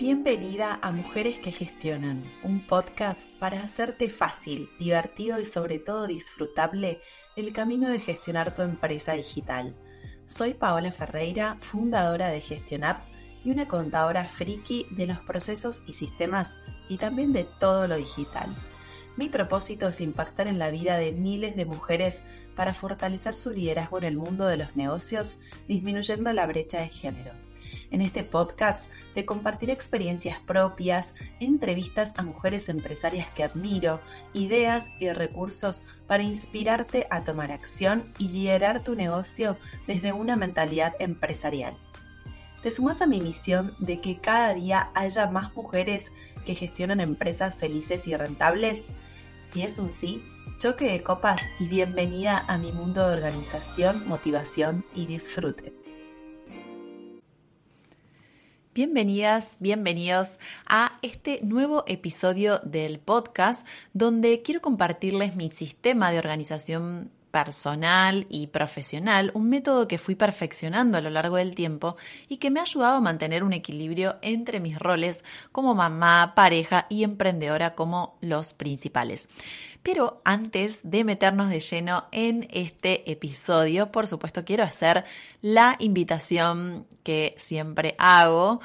Bienvenida a Mujeres que Gestionan, un podcast para hacerte fácil, divertido y sobre todo disfrutable el camino de gestionar tu empresa digital. Soy Paola Ferreira, fundadora de GestionApp y una contadora friki de los procesos y sistemas y también de todo lo digital. Mi propósito es impactar en la vida de miles de mujeres para fortalecer su liderazgo en el mundo de los negocios, disminuyendo la brecha de género. En este podcast te compartiré experiencias propias, entrevistas a mujeres empresarias que admiro, ideas y recursos para inspirarte a tomar acción y liderar tu negocio desde una mentalidad empresarial. ¿Te sumas a mi misión de que cada día haya más mujeres que gestionan empresas felices y rentables? Si es un sí, choque de copas y bienvenida a mi mundo de organización, motivación y disfrute. Bienvenidas, bienvenidos a este nuevo episodio del podcast donde quiero compartirles mi sistema de organización personal y profesional, un método que fui perfeccionando a lo largo del tiempo y que me ha ayudado a mantener un equilibrio entre mis roles como mamá, pareja y emprendedora como los principales. Pero antes de meternos de lleno en este episodio, por supuesto quiero hacer la invitación que siempre hago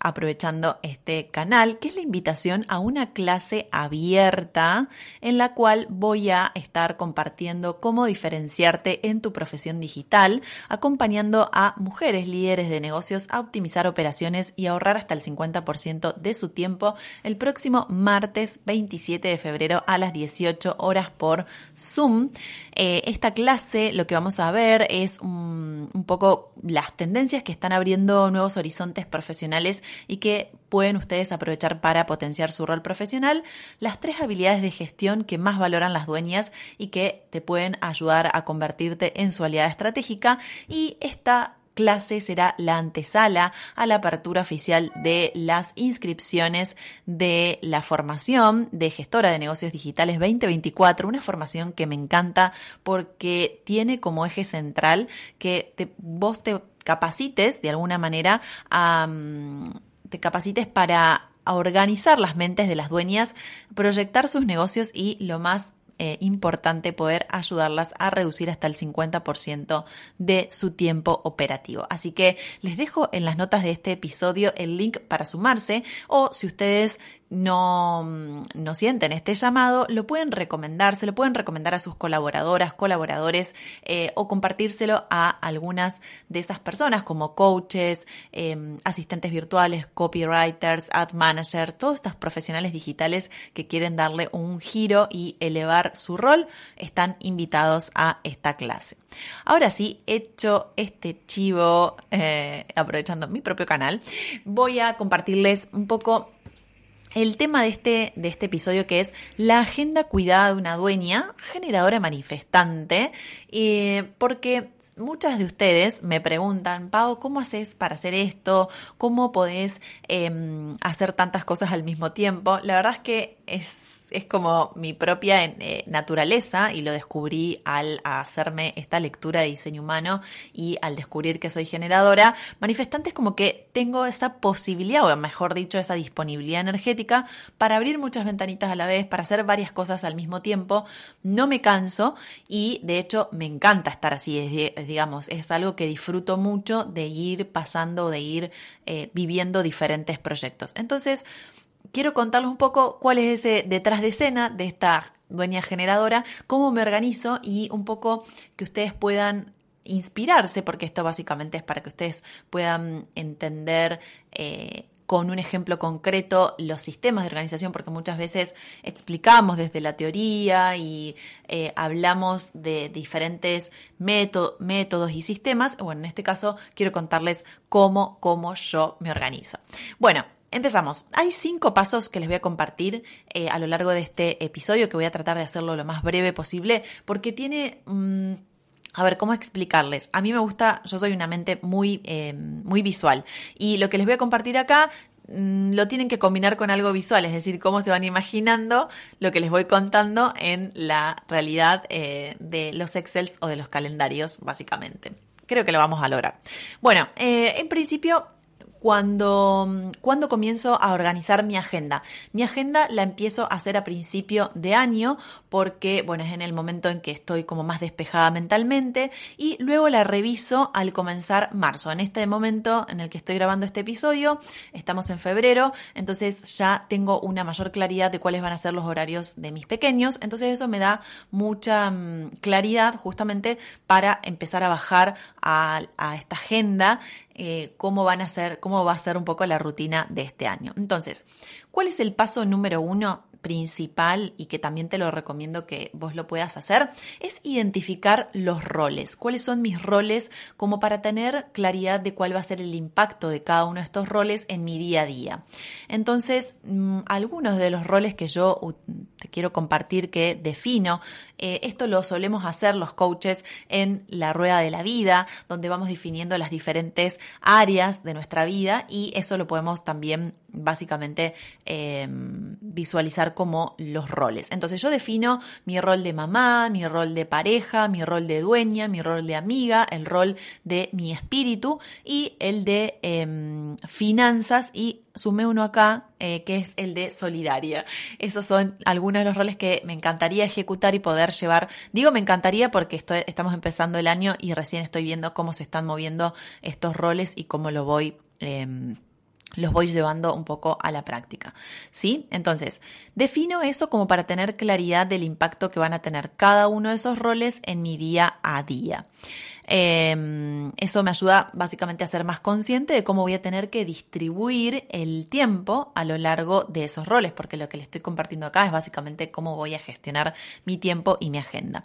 aprovechando este canal, que es la invitación a una clase abierta en la cual voy a estar compartiendo cómo diferenciarte en tu profesión digital, acompañando a mujeres líderes de negocios a optimizar operaciones y ahorrar hasta el 50% de su tiempo el próximo martes 27 de febrero a las 18 horas por Zoom. Eh, esta clase lo que vamos a ver es un, un poco las tendencias que están abriendo nuevos horizontes profesionales y que pueden ustedes aprovechar para potenciar su rol profesional, las tres habilidades de gestión que más valoran las dueñas y que te pueden ayudar a convertirte en su aliada estratégica. Y esta clase será la antesala a la apertura oficial de las inscripciones de la formación de gestora de negocios digitales 2024, una formación que me encanta porque tiene como eje central que vos te capacites de alguna manera te capacites para organizar las mentes de las dueñas, proyectar sus negocios y lo más eh, importante poder ayudarlas a reducir hasta el 50% de su tiempo operativo. Así que les dejo en las notas de este episodio el link para sumarse o si ustedes no, no sienten este llamado, lo pueden recomendar, se lo pueden recomendar a sus colaboradoras, colaboradores eh, o compartírselo a algunas de esas personas como coaches, em, asistentes virtuales, copywriters, ad managers, todos estos profesionales digitales que quieren darle un giro y elevar su rol, están invitados a esta clase. Ahora sí, hecho este chivo, eh, aprovechando mi propio canal, voy a compartirles un poco el tema de este, de este episodio que es la agenda cuidada de una dueña, generadora manifestante, eh, porque muchas de ustedes me preguntan, Pau, ¿cómo haces para hacer esto? ¿Cómo podés em, hacer tantas cosas al mismo tiempo? La verdad es que es es como mi propia eh, naturaleza y lo descubrí al hacerme esta lectura de diseño humano y al descubrir que soy generadora. Manifestante es como que tengo esa posibilidad, o mejor dicho, esa disponibilidad energética para abrir muchas ventanitas a la vez, para hacer varias cosas al mismo tiempo. No me canso y de hecho me encanta estar así, digamos, es algo que disfruto mucho de ir pasando, de ir eh, viviendo diferentes proyectos. Entonces, quiero contarles un poco cuál es ese detrás de escena de esta dueña generadora, cómo me organizo y un poco que ustedes puedan inspirarse, porque esto básicamente es para que ustedes puedan entender eh, con un ejemplo concreto los sistemas de organización, porque muchas veces explicamos desde la teoría y eh, hablamos de diferentes métodos y sistemas. Bueno, en este caso quiero contarles cómo, cómo yo me organizo. Bueno, Empezamos. Hay cinco pasos que les voy a compartir eh, a lo largo de este episodio, que voy a tratar de hacerlo lo más breve posible, porque tiene... Mm, a ver, ¿cómo explicarles? A mí me gusta, yo soy una mente muy, eh, muy visual y lo que les voy a compartir acá mm, lo tienen que combinar con algo visual, es decir, cómo se van imaginando lo que les voy contando en la realidad eh, de los Excels o de los calendarios, básicamente. Creo que lo vamos a lograr. Bueno, en principio cuando, cuando comienzo a organizar mi agenda. Mi agenda la empiezo a hacer a principio de año porque, bueno, es en el momento en que estoy como más despejada mentalmente y luego la reviso al comenzar marzo. En este momento en el que estoy grabando este episodio, estamos en febrero, entonces ya tengo una mayor claridad de cuáles van a ser los horarios de mis pequeños, entonces eso me da mucha mm, claridad justamente para empezar a bajar a, a esta agenda eh, cómo van a ser, cómo va a ser un poco la rutina de este año. Entonces, ¿cuál es el paso número uno? Principal y que también te lo recomiendo que vos lo puedas hacer es identificar los roles. ¿Cuáles son mis roles como para tener claridad de cuál va a ser el impacto de cada uno de estos roles en mi día a día? Entonces, mm, algunos de los roles que yo te quiero compartir que defino, eh, esto lo solemos hacer los coaches en la rueda de la vida, donde vamos definiendo las diferentes áreas de nuestra vida y eso lo podemos también básicamente em, visualizar como los roles. Entonces yo defino mi rol de mamá, mi rol de pareja, mi rol de dueña, mi rol de amiga, el rol de mi espíritu y el de em, finanzas y sumé uno acá eh, que es el de solidaria. Esos son algunos de los roles que me encantaría ejecutar y poder llevar. Digo me encantaría porque estamos empezando el año y recién estoy viendo cómo se están moviendo estos roles y cómo lo voy. Em, los voy llevando un poco a la práctica. ¿Sí? Entonces, defino eso como para tener claridad del impacto que van a tener cada uno de esos roles en mi día a día. Em, eso me ayuda básicamente a ser más consciente de cómo voy a tener que distribuir el tiempo a lo largo de esos roles, porque lo que le estoy compartiendo acá es básicamente cómo voy a gestionar mi tiempo y mi agenda.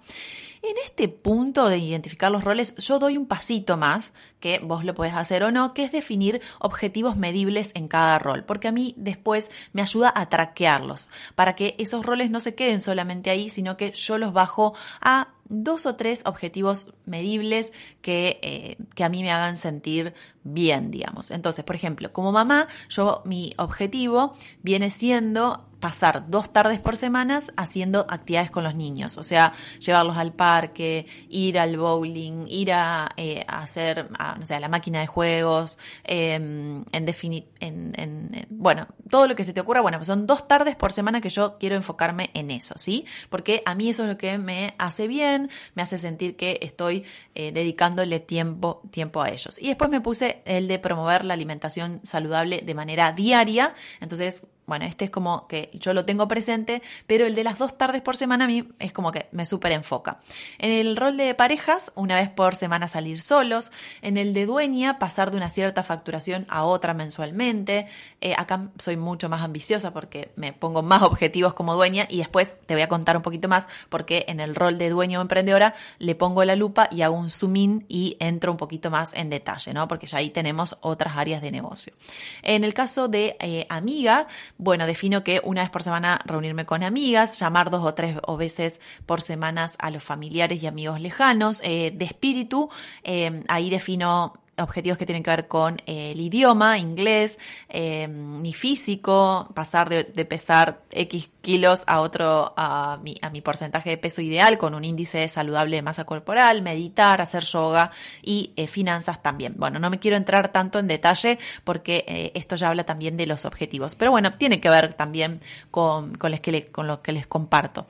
En este punto de identificar los roles, yo doy un pasito más, que vos lo podés hacer o no, que es definir objetivos medibles en cada rol, porque a mí después me ayuda a traquearlos, para que esos roles no se queden solamente ahí, sino que yo los bajo a dos o tres objetivos medibles que, eh, que, a mí me hagan sentir bien, digamos. Entonces, por ejemplo, como mamá, yo mi objetivo viene siendo pasar dos tardes por semana haciendo actividades con los niños, o sea, llevarlos al parque, ir al bowling, ir a, eh, hacer, no sé, a la máquina de juegos, em, en definir, en, bueno, todo lo que se te ocurra, bueno, pues son dos tardes por semana que yo quiero enfocarme en eso, ¿sí? Porque a mí eso es lo que me hace bien, me hace sentir que estoy eh, dedicándole tiempo, tiempo a ellos. Y después me puse el de promover la alimentación saludable de manera diaria, entonces bueno, este es como que yo lo tengo presente, pero el de las dos tardes por semana a mí es como que me súper enfoca. En el rol de parejas, una vez por semana salir solos. En el de dueña, pasar de una cierta facturación a otra mensualmente. Eh, acá soy mucho más ambiciosa porque me pongo más objetivos como dueña y después te voy a contar un poquito más porque en el rol de dueño o emprendedora le pongo la lupa y hago un zoom in y entro un poquito más en detalle, ¿no? Porque ya ahí tenemos otras áreas de negocio. En el caso de eh, amiga, bueno, defino que una vez por semana reunirme con amigas, llamar dos o tres o veces por semanas a los familiares y amigos lejanos. Eh, de espíritu, eh, ahí defino objetivos que tienen que ver con eh, el idioma, inglés, eh, mi físico, pasar de, pesar X kilos a otro, a mi, a mi porcentaje de peso ideal con un índice saludable de masa corporal, meditar, hacer yoga y eh, finanzas también. Bueno, no me quiero entrar tanto en detalle porque esto ya habla también de los objetivos, pero bueno, tiene que ver también con, con, lo que les comparto.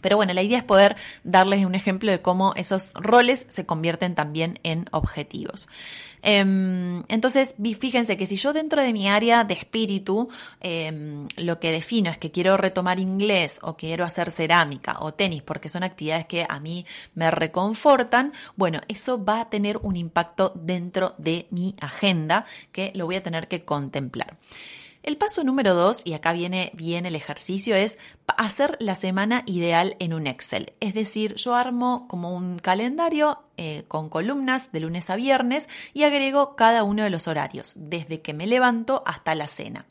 Pero bueno, la idea es poder darles un ejemplo de cómo esos roles se convierten también en objetivos. Em, entonces, fíjense que si yo dentro de mi área de espíritu em, lo que defino es que quiero retomar inglés o quiero hacer cerámica o tenis porque son actividades que a mí me reconfortan, bueno, eso va a tener un impacto dentro de mi agenda que lo voy a tener que contemplar. El paso número dos, y acá viene bien el ejercicio, es hacer la semana ideal en un Excel. Es decir, yo armo como un calendario eh, con columnas de lunes a viernes y agrego cada uno de los horarios, desde que me levanto hasta la cena.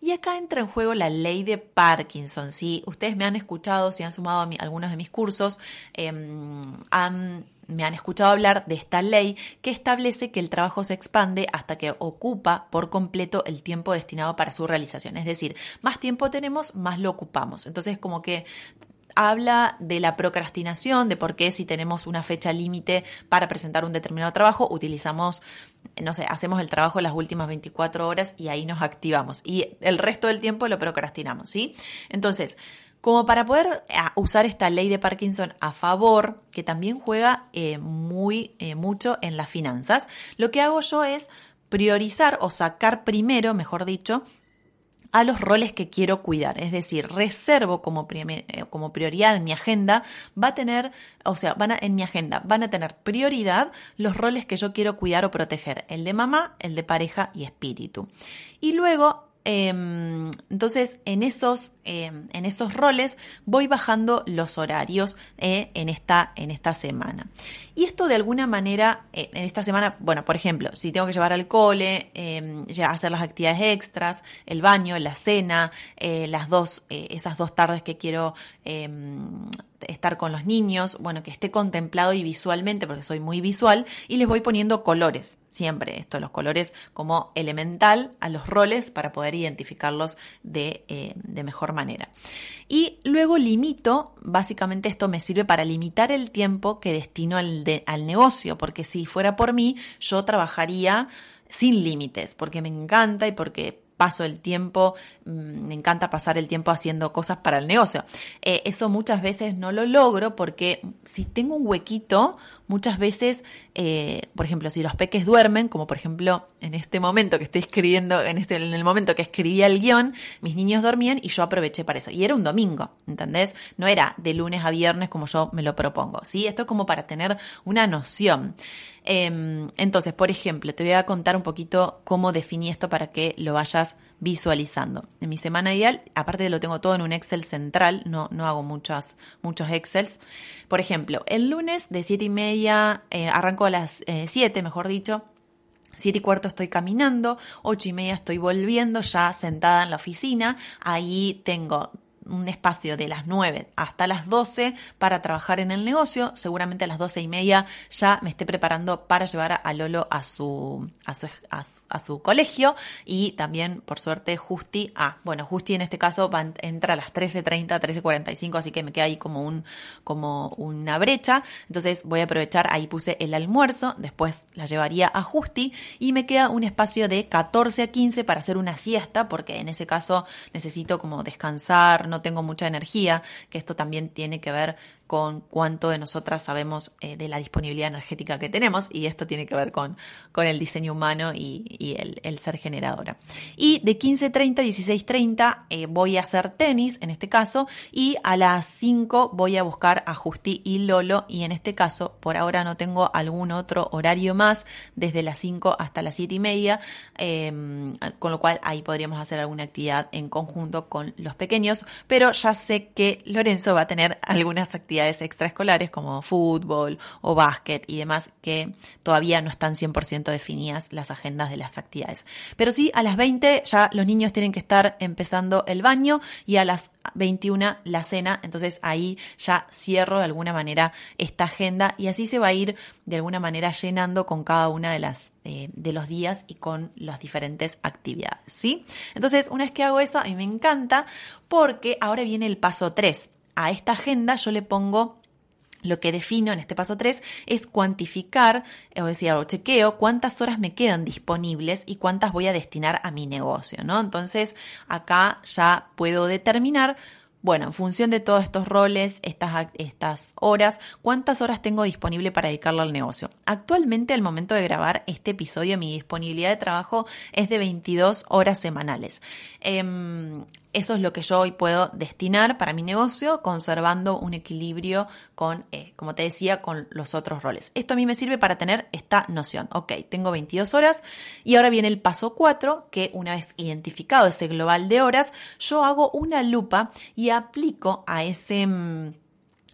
Y acá entra en juego la ley de Parkinson. Si ustedes me han escuchado, si han sumado a algunos de mis cursos, em, han me han escuchado hablar de esta ley que establece que el trabajo se expande hasta que ocupa por completo el tiempo destinado para su realización. Es decir, más tiempo tenemos, más lo ocupamos. Entonces, como que habla de la procrastinación, de por qué si tenemos una fecha límite para presentar un determinado trabajo, utilizamos, no sé, hacemos el trabajo las últimas 24 horas y ahí nos activamos. Y el resto del tiempo lo procrastinamos, ¿sí? Entonces, como para poder eh, usar esta ley de Parkinson a favor, que también juega eh, muy eh, mucho en las finanzas, lo que hago yo es priorizar o sacar primero, mejor dicho, a los roles que quiero cuidar. Es decir, reservo como, prioridad en mi agenda, va a tener, o sea, a, en mi agenda van a tener prioridad los roles que yo quiero cuidar o proteger, el de mamá, el de pareja y espíritu. Y luego Em, entonces, en esos, em, en esos roles voy bajando los horarios eh, en, esta, en esta semana. Y esto de alguna manera, eh, en esta semana, bueno, por ejemplo, si tengo que llevar al cole, em, hacer las actividades extras, el baño, la cena, eh, las dos, esas dos tardes que quiero estar con los niños, bueno, que esté contemplado y visualmente, porque soy muy visual, y les voy poniendo colores, siempre esto, los colores como elemental a los roles para poder identificarlos de, eh, mejor manera. Y luego limito, básicamente esto me sirve para limitar el tiempo que destino al negocio, porque si fuera por mí, yo trabajaría sin límites, porque me encanta y porque paso el tiempo, mm, me encanta pasar el tiempo haciendo cosas para el negocio. Eh, eso muchas veces no lo logro porque si tengo un huequito, muchas veces, eh, por ejemplo, si los peques duermen, como por ejemplo en este momento que estoy escribiendo, en, este, en el momento que escribía el guion, mis niños dormían y yo aproveché para eso. Y era un domingo, ¿entendés? No era de lunes a viernes como yo me lo propongo, ¿sí? Esto es como para tener una noción. Em, entonces, por ejemplo, te voy a contar un poquito cómo definí esto para que lo vayas visualizando. En mi semana ideal, aparte de lo tengo todo en un Excel central, no, no hago muchos, Excels. Por ejemplo, el lunes de 7 y media, eh, arranco a las 7, eh, mejor dicho, Siete y cuarto estoy caminando, ocho y media estoy volviendo ya sentada en la oficina. Ahí tengo un espacio de las 9 hasta las 12 para trabajar en el negocio. Seguramente a las 12 y media ya me esté preparando para llevar a Lolo a su, a su, a, su colegio. Y también, por suerte, Justi, ah, bueno, Justi en este caso va, entra a las 13.30, 13.45, así que me queda ahí como, un, como una brecha. Entonces voy a aprovechar, ahí puse el almuerzo, después la llevaría a Justi y me queda un espacio de 14 a 15 para hacer una siesta, porque en ese caso necesito como descansar, no tengo mucha energía, que esto también tiene que ver con cuánto de nosotras sabemos eh, de la disponibilidad energética que tenemos y esto tiene que ver con, con el diseño humano y, el, ser generadora. Y de 15.30 a 16.30 voy a hacer tenis en este caso y a las 5 voy a buscar a Justi y Lolo y en este caso por ahora no tengo algún otro horario más desde las 5 hasta las 7 y media em, con lo cual ahí podríamos hacer alguna actividad en conjunto con los pequeños pero ya sé que Lorenzo va a tener algunas actividades extraescolares como fútbol o básquet y demás que todavía no están 100% definidas las agendas de las actividades. Pero sí, a las 20 ya los niños tienen que estar empezando el baño y a las 21 la cena, entonces ahí ya cierro de alguna manera esta agenda y así se va a ir de alguna manera llenando con cada una de las eh, de los días y con las diferentes actividades, ¿sí? Entonces, una vez que hago eso, a mí me encanta porque ahora viene el paso 3 a esta agenda yo le pongo lo que defino en este paso 3 es cuantificar, o decir, o chequeo cuántas horas me quedan disponibles y cuántas voy a destinar a mi negocio, ¿no? Entonces, acá ya puedo determinar bueno, en función de todos estos roles, estas, estas horas, ¿cuántas horas tengo disponible para dedicarle al negocio? Actualmente, al momento de grabar este episodio, mi disponibilidad de trabajo es de 22 horas semanales. Em, eso es lo que yo hoy puedo destinar para mi negocio, conservando un equilibrio con, eh, como te decía, con los otros roles. Esto a mí me sirve para tener esta noción. Ok, tengo 22 horas y ahora viene el paso 4, que una vez identificado ese global de horas, yo hago una lupa y aplico a ese mm,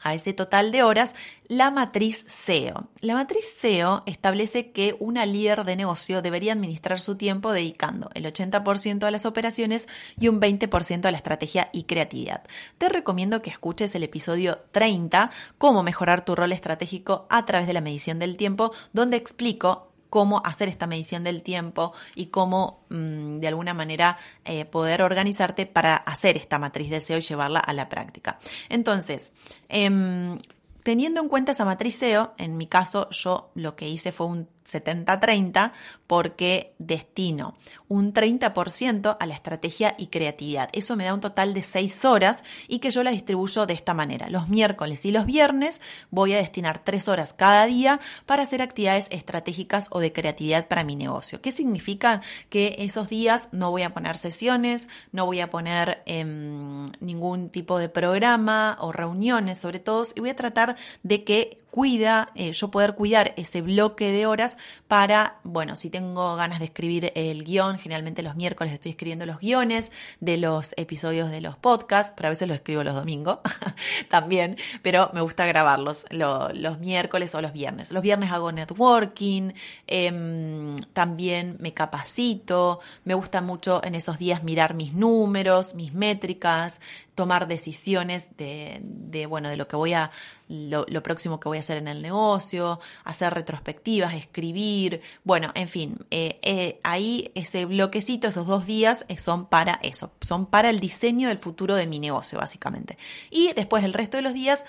a ese total de horas la matriz SEO. La matriz SEO establece que una líder de negocio debería administrar su tiempo dedicando el 80% a las operaciones y un 20% a la estrategia y creatividad. Te recomiendo que escuches el episodio 30, cómo mejorar tu rol estratégico a través de la medición del tiempo, donde explico cómo hacer esta medición del tiempo y cómo mm, de alguna manera eh, poder organizarte para hacer esta matriz de SEO y llevarla a la práctica. Entonces, em, teniendo en cuenta esa matriz SEO, en mi caso yo lo que hice fue un 70-30 porque destino un 30% a la estrategia y creatividad. Eso me da un total de 6 horas y que yo la distribuyo de esta manera. Los miércoles y los viernes voy a destinar 3 horas cada día para hacer actividades estratégicas o de creatividad para mi negocio. ¿Qué significa? Que esos días no voy a poner sesiones, no voy a poner em, ningún tipo de programa o reuniones sobre todo y voy a tratar de que cuida, eh, yo poder cuidar ese bloque de horas para, bueno, si tengo ganas de escribir el guion, generalmente los miércoles estoy escribiendo los guiones de los episodios de los podcasts, pero a veces los escribo los domingos también, pero me gusta grabarlos los miércoles o los viernes. Los viernes hago networking, em, también me capacito, me gusta mucho en esos días mirar mis números, mis métricas, tomar decisiones de, de, bueno, de lo que voy a, lo, próximo que voy a hacer en el negocio, hacer retrospectivas, escribir, bueno, en fin, eh, eh, ahí ese bloquecito, esos dos días eh, son para eso, son para el diseño del futuro de mi negocio, básicamente. Y después el resto de los días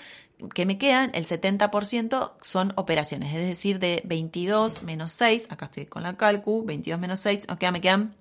que me quedan, el 70% son operaciones, es decir, de 22 menos 6, acá estoy con la calcu, 22 menos 6, ok, me quedan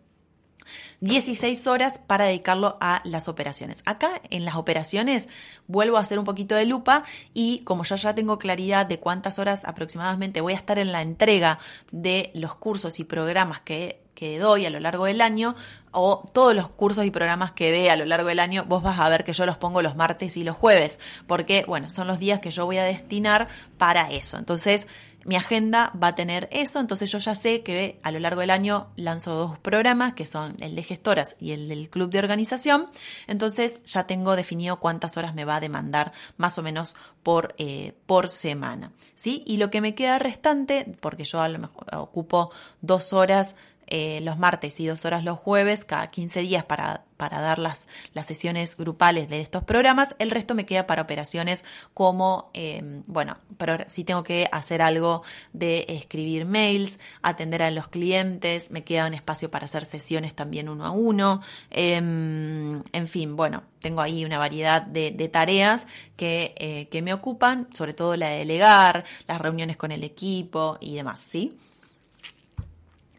16 horas para dedicarlo a las operaciones. Acá en las operaciones vuelvo a hacer un poquito de lupa y como yo ya tengo claridad de cuántas horas aproximadamente voy a estar en la entrega de los cursos y programas que, que doy a lo largo del año, o todos los cursos y programas que dé a lo largo del año, vos vas a ver que yo los pongo los martes y los jueves, porque, bueno, son los días que yo voy a destinar para eso. Entonces, mi agenda va a tener eso, entonces yo ya sé que a lo largo del año lanzo dos programas, que son el de gestoras y el del club de organización, entonces ya tengo definido cuántas horas me va a demandar más o menos por, eh, por semana. ¿sí? Y lo que me queda restante, porque yo a lo mejor ocupo dos horas eh, los martes y dos horas los jueves, cada 15 días para, para dar las, las sesiones grupales de estos programas. El resto me queda para operaciones como, em, bueno, pero si tengo que hacer algo de escribir mails, atender a los clientes, me queda un espacio para hacer sesiones también uno a uno. Em, en fin, bueno, tengo ahí una variedad de, tareas que, eh, que me ocupan, sobre todo la de delegar, las reuniones con el equipo y demás, ¿sí?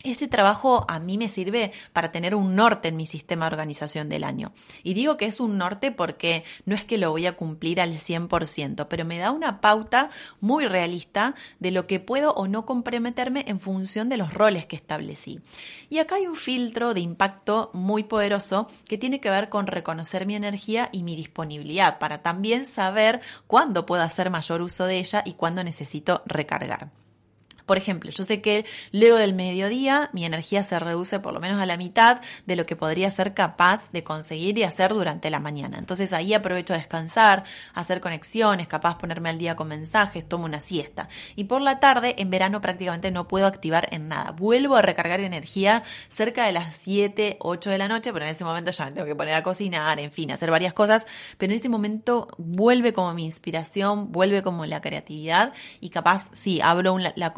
Ese trabajo a mí me sirve para tener un norte en mi sistema de organización del año. Y digo que es un norte porque no es que lo voy a cumplir al 100%, pero me da una pauta muy realista de lo que puedo o no comprometerme en función de los roles que establecí. Y acá hay un filtro de impacto muy poderoso que tiene que ver con reconocer mi energía y mi disponibilidad para también saber cuándo puedo hacer mayor uso de ella y cuándo necesito recargar. Por ejemplo, yo sé que luego del mediodía mi energía se reduce por lo menos a la mitad de lo que podría ser capaz de conseguir y hacer durante la mañana. Entonces ahí aprovecho a descansar, hacer conexiones, capaz ponerme al día con mensajes, tomo una siesta. Y por la tarde, en verano prácticamente no puedo activar en nada. Vuelvo a recargar energía cerca de las 7, 8 de la noche, pero en ese momento ya me tengo que poner a cocinar, en fin, hacer varias cosas. Pero en ese momento vuelve como mi inspiración, vuelve como la creatividad y capaz, sí, abro la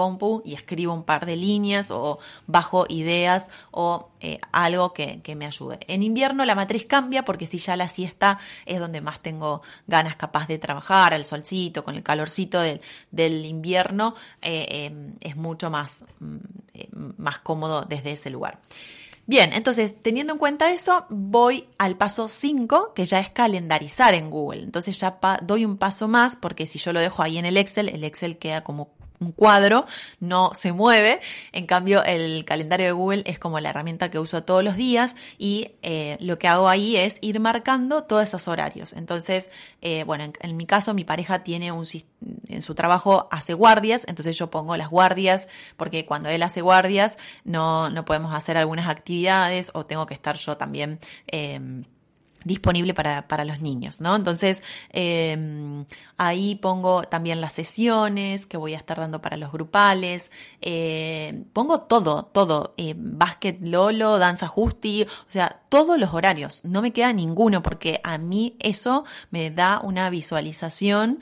y escribo un par de líneas o bajo ideas o eh, algo que, me ayude. En invierno la matriz cambia porque si ya la siesta es donde más tengo ganas capaz de trabajar, el solcito, con el calorcito del, invierno, eh, em, es mucho más, mm, eh, más cómodo desde ese lugar. Bien, entonces teniendo en cuenta eso, voy al paso 5, que ya es calendarizar en Google. Entonces ya doy un paso más, porque si yo lo dejo ahí en el Excel, el Excel queda como un cuadro, no se mueve. En cambio, el calendario de Google es como la herramienta que uso todos los días y eh, lo que hago ahí es ir marcando todos esos horarios. Entonces, eh, bueno, en, mi caso, mi pareja tiene un en su trabajo hace guardias, entonces yo pongo las guardias porque cuando él hace guardias no, no podemos hacer algunas actividades o tengo que estar yo también. Eh, disponible para, para, los niños, ¿no? Entonces, eh, ahí pongo también las sesiones que voy a estar dando para los grupales, eh, pongo todo, todo, eh, básquet Lolo, danza Justi, o sea, todos los horarios, no me queda ninguno porque a mí eso me da una visualización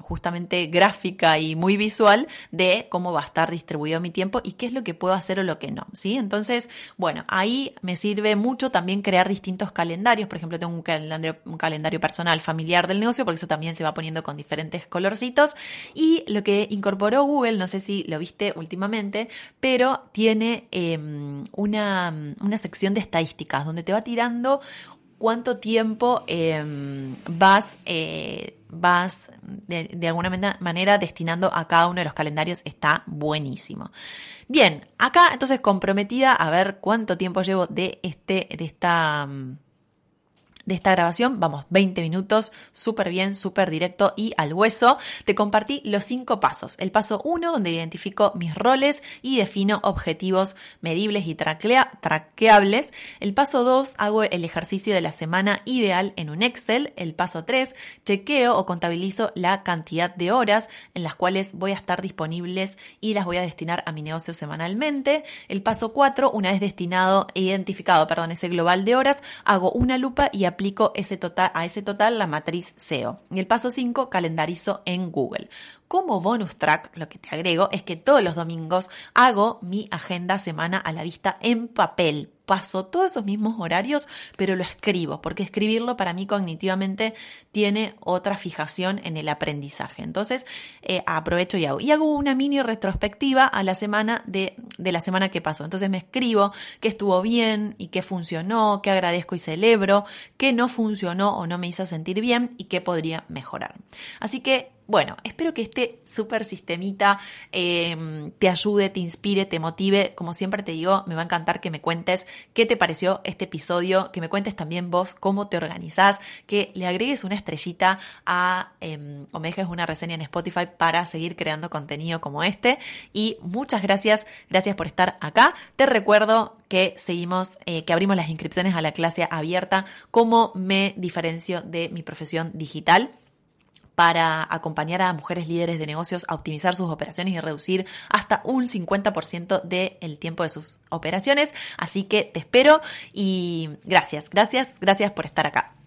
justamente gráfica y muy visual de cómo va a estar distribuido mi tiempo y qué es lo que puedo hacer o lo que no, ¿sí? Entonces, bueno, ahí me sirve mucho también crear distintos calendarios, por ejemplo, tengo un calendario, personal familiar del negocio, porque eso también se va poniendo con diferentes colorcitos y lo que incorporó Google, no sé si lo viste últimamente, pero tiene eh, una, una sección de estadísticas donde te va tirando cuánto tiempo eh, vas, eh, vas de, de, alguna manera destinando a cada uno de los calendarios. Está buenísimo. Bien, acá entonces comprometida a ver cuánto tiempo llevo de, este, de esta de esta grabación. Vamos, 20 minutos, súper bien, súper directo y al hueso. Te compartí los cinco pasos. El paso 1, donde identifico mis roles y defino objetivos medibles y traqueables. El paso 2, hago el ejercicio de la semana ideal en un Excel. El paso 3, chequeo o contabilizo la cantidad de horas en las cuales voy a estar disponibles y las voy a destinar a mi negocio semanalmente. El paso 4, una vez destinado e identificado, perdón, ese global de horas, hago una lupa y aplico ese total, a ese total la matriz SEO. Y el paso 5, calendarizo en Google. Como bonus track, lo que te agrego es que todos los domingos hago mi agenda semana a la vista en papel. Paso todos esos mismos horarios, pero lo escribo, porque escribirlo para mí cognitivamente tiene otra fijación en el aprendizaje. Entonces, eh, aprovecho y hago. Y hago una mini retrospectiva a la semana de, de la semana que pasó. Entonces me escribo qué estuvo bien y qué funcionó, qué agradezco y celebro, qué no funcionó o no me hizo sentir bien y qué podría mejorar. Así que bueno, espero que este super sistemita eh, te ayude, te inspire, te motive. Como siempre te digo, me va a encantar que me cuentes qué te pareció este episodio, que me cuentes también vos cómo te organizás, que le agregues una estrellita a, eh, o me dejes una reseña en Spotify para seguir creando contenido como este. Y muchas gracias, gracias por estar acá. Te recuerdo que seguimos, eh, que abrimos las inscripciones a la clase abierta, cómo me diferencio de mi profesión digital para acompañar a mujeres líderes de negocios a optimizar sus operaciones y reducir hasta un 50% del tiempo de sus operaciones. Así que te espero y gracias, gracias, gracias por estar acá.